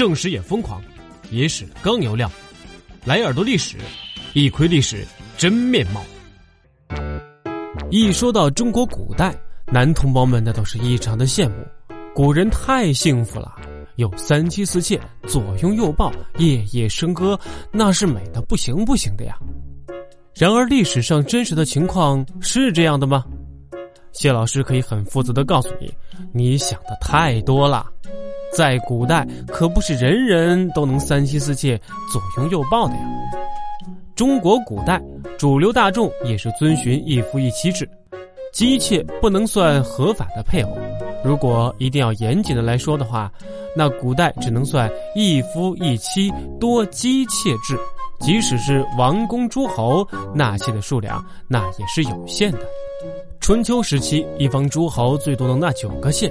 正史也疯狂，野史更有料，来耳朵历史，一窥历史真面貌。一说到中国古代，男同胞们那都是异常的羡慕，古人太幸福了，有三妻四妾，左拥右抱，夜夜笙歌，那是美的不行不行的呀。然而历史上真实的情况是这样的吗？谢老师可以很负责的告诉你，你想的太多了。在古代，可不是人人都能三妻四妾、左拥右抱的呀。中国古代主流大众也是遵循一夫一妻制，姬妾不能算合法的配偶。如果一定要严谨的来说的话，那古代只能算一夫一妻多姬妾制。即使是王公诸侯纳妾的数量，那也是有限的。春秋时期，一方诸侯最多能纳九个妾。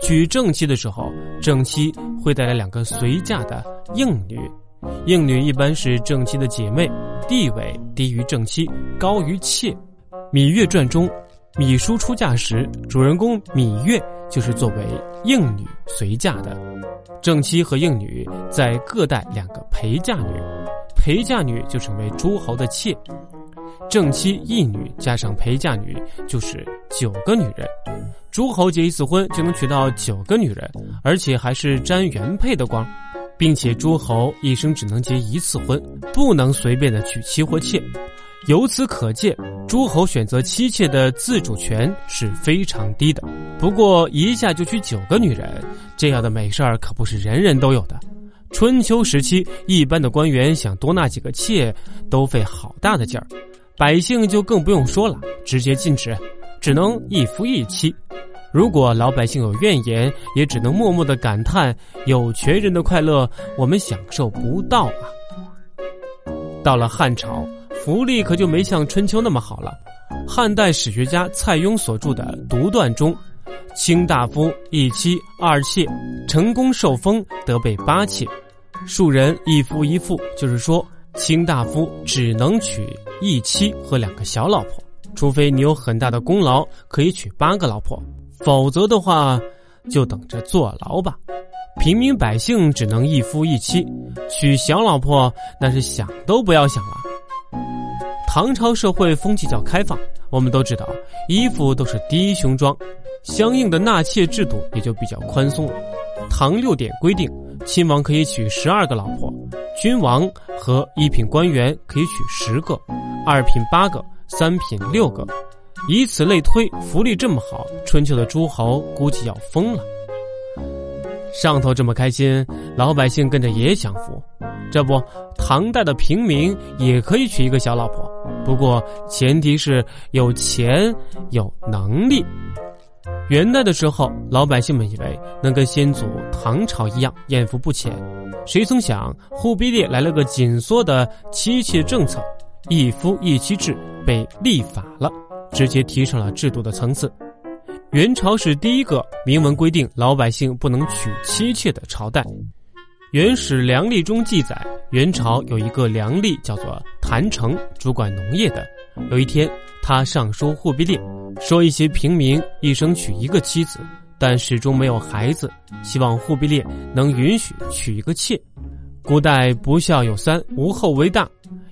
娶正妻的时候，正妻会带来两个随嫁的应女，应女一般是正妻的姐妹，地位低于正妻，高于妾。《芈月传》中，芈姝出嫁时，主人公芈月就是作为应女随嫁的，正妻和应女再各带两个陪嫁女，陪嫁女就成为诸侯的妾。正妻一女加上陪嫁女，就是九个女人。诸侯结一次婚就能娶到九个女人，而且还是沾原配的光，并且诸侯一生只能结一次婚，不能随便的娶妻或妾。由此可见，诸侯选择妻妾的自主权是非常低的。不过一下就娶九个女人，这样的美事儿可不是人人都有的。春秋时期，一般的官员想多纳几个妾，都费好大的劲儿。百姓就更不用说了，直接禁止，只能一夫一妻。如果老百姓有怨言，也只能默默的感叹：有权人的快乐，我们享受不到啊。到了汉朝，福利可就没像春秋那么好了。汉代史学家蔡邕所著的《独断》中，卿大夫一妻二妾，成功受封得备八妾，庶人一夫一妇，就是说。卿大夫只能娶一妻和两个小老婆，除非你有很大的功劳，可以娶八个老婆，否则的话，就等着坐牢吧。平民百姓只能一夫一妻，娶小老婆那是想都不要想了。唐朝社会风气较开放，我们都知道衣服都是低胸装，相应的纳妾制度也就比较宽松了。唐六典规定，亲王可以娶十二个老婆。君王和一品官员可以娶十个，二品八个，三品六个，以此类推，福利这么好，春秋的诸侯估计要疯了。上头这么开心，老百姓跟着也享福。这不，唐代的平民也可以娶一个小老婆，不过前提是有钱有能力。元代的时候，老百姓们以为能跟先祖唐朝一样艳福不浅。谁曾想，忽必烈来了个紧缩的妻妾政策，一夫一妻制被立法了，直接提上了制度的层次。元朝是第一个明文规定老百姓不能娶妻妾的朝代。《元始良历》中记载，元朝有一个良吏叫做谭成，主管农业的。有一天，他上书忽必烈，说一些平民一生娶一个妻子。但始终没有孩子，希望忽必烈能允许娶一个妾。古代不孝有三，无后为大，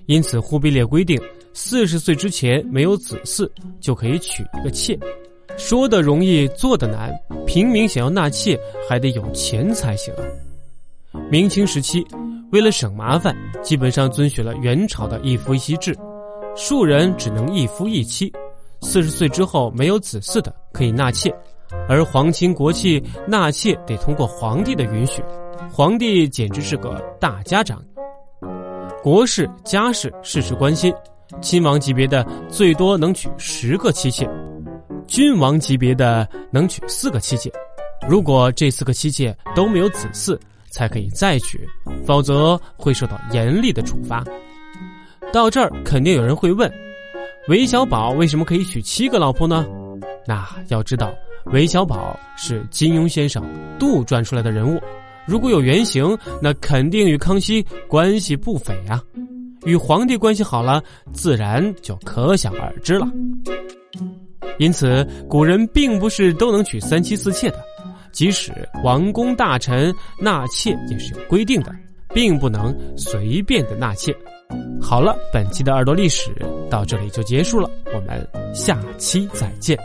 因此忽必烈规定，四十岁之前没有子嗣就可以娶一个妾。说的容易，做的难。平民想要纳妾，还得有钱才行啊。明清时期，为了省麻烦，基本上遵循了元朝的一夫一妻制，庶人只能一夫一妻，四十岁之后没有子嗣的可以纳妾。而皇亲国戚纳妾得通过皇帝的允许，皇帝简直是个大家长。国事家事事事关心，亲王级别的最多能娶十个妻妾，君王级别的能娶四个妻妾。如果这四个妻妾都没有子嗣，才可以再娶，否则会受到严厉的处罚。到这儿，肯定有人会问：韦小宝为什么可以娶七个老婆呢？那要知道。韦小宝是金庸先生杜撰出来的人物，如果有原型，那肯定与康熙关系不菲啊。与皇帝关系好了，自然就可想而知了。因此，古人并不是都能娶三妻四妾的，即使王公大臣纳妾也是有规定的，并不能随便的纳妾。好了，本期的耳朵历史到这里就结束了，我们下期再见。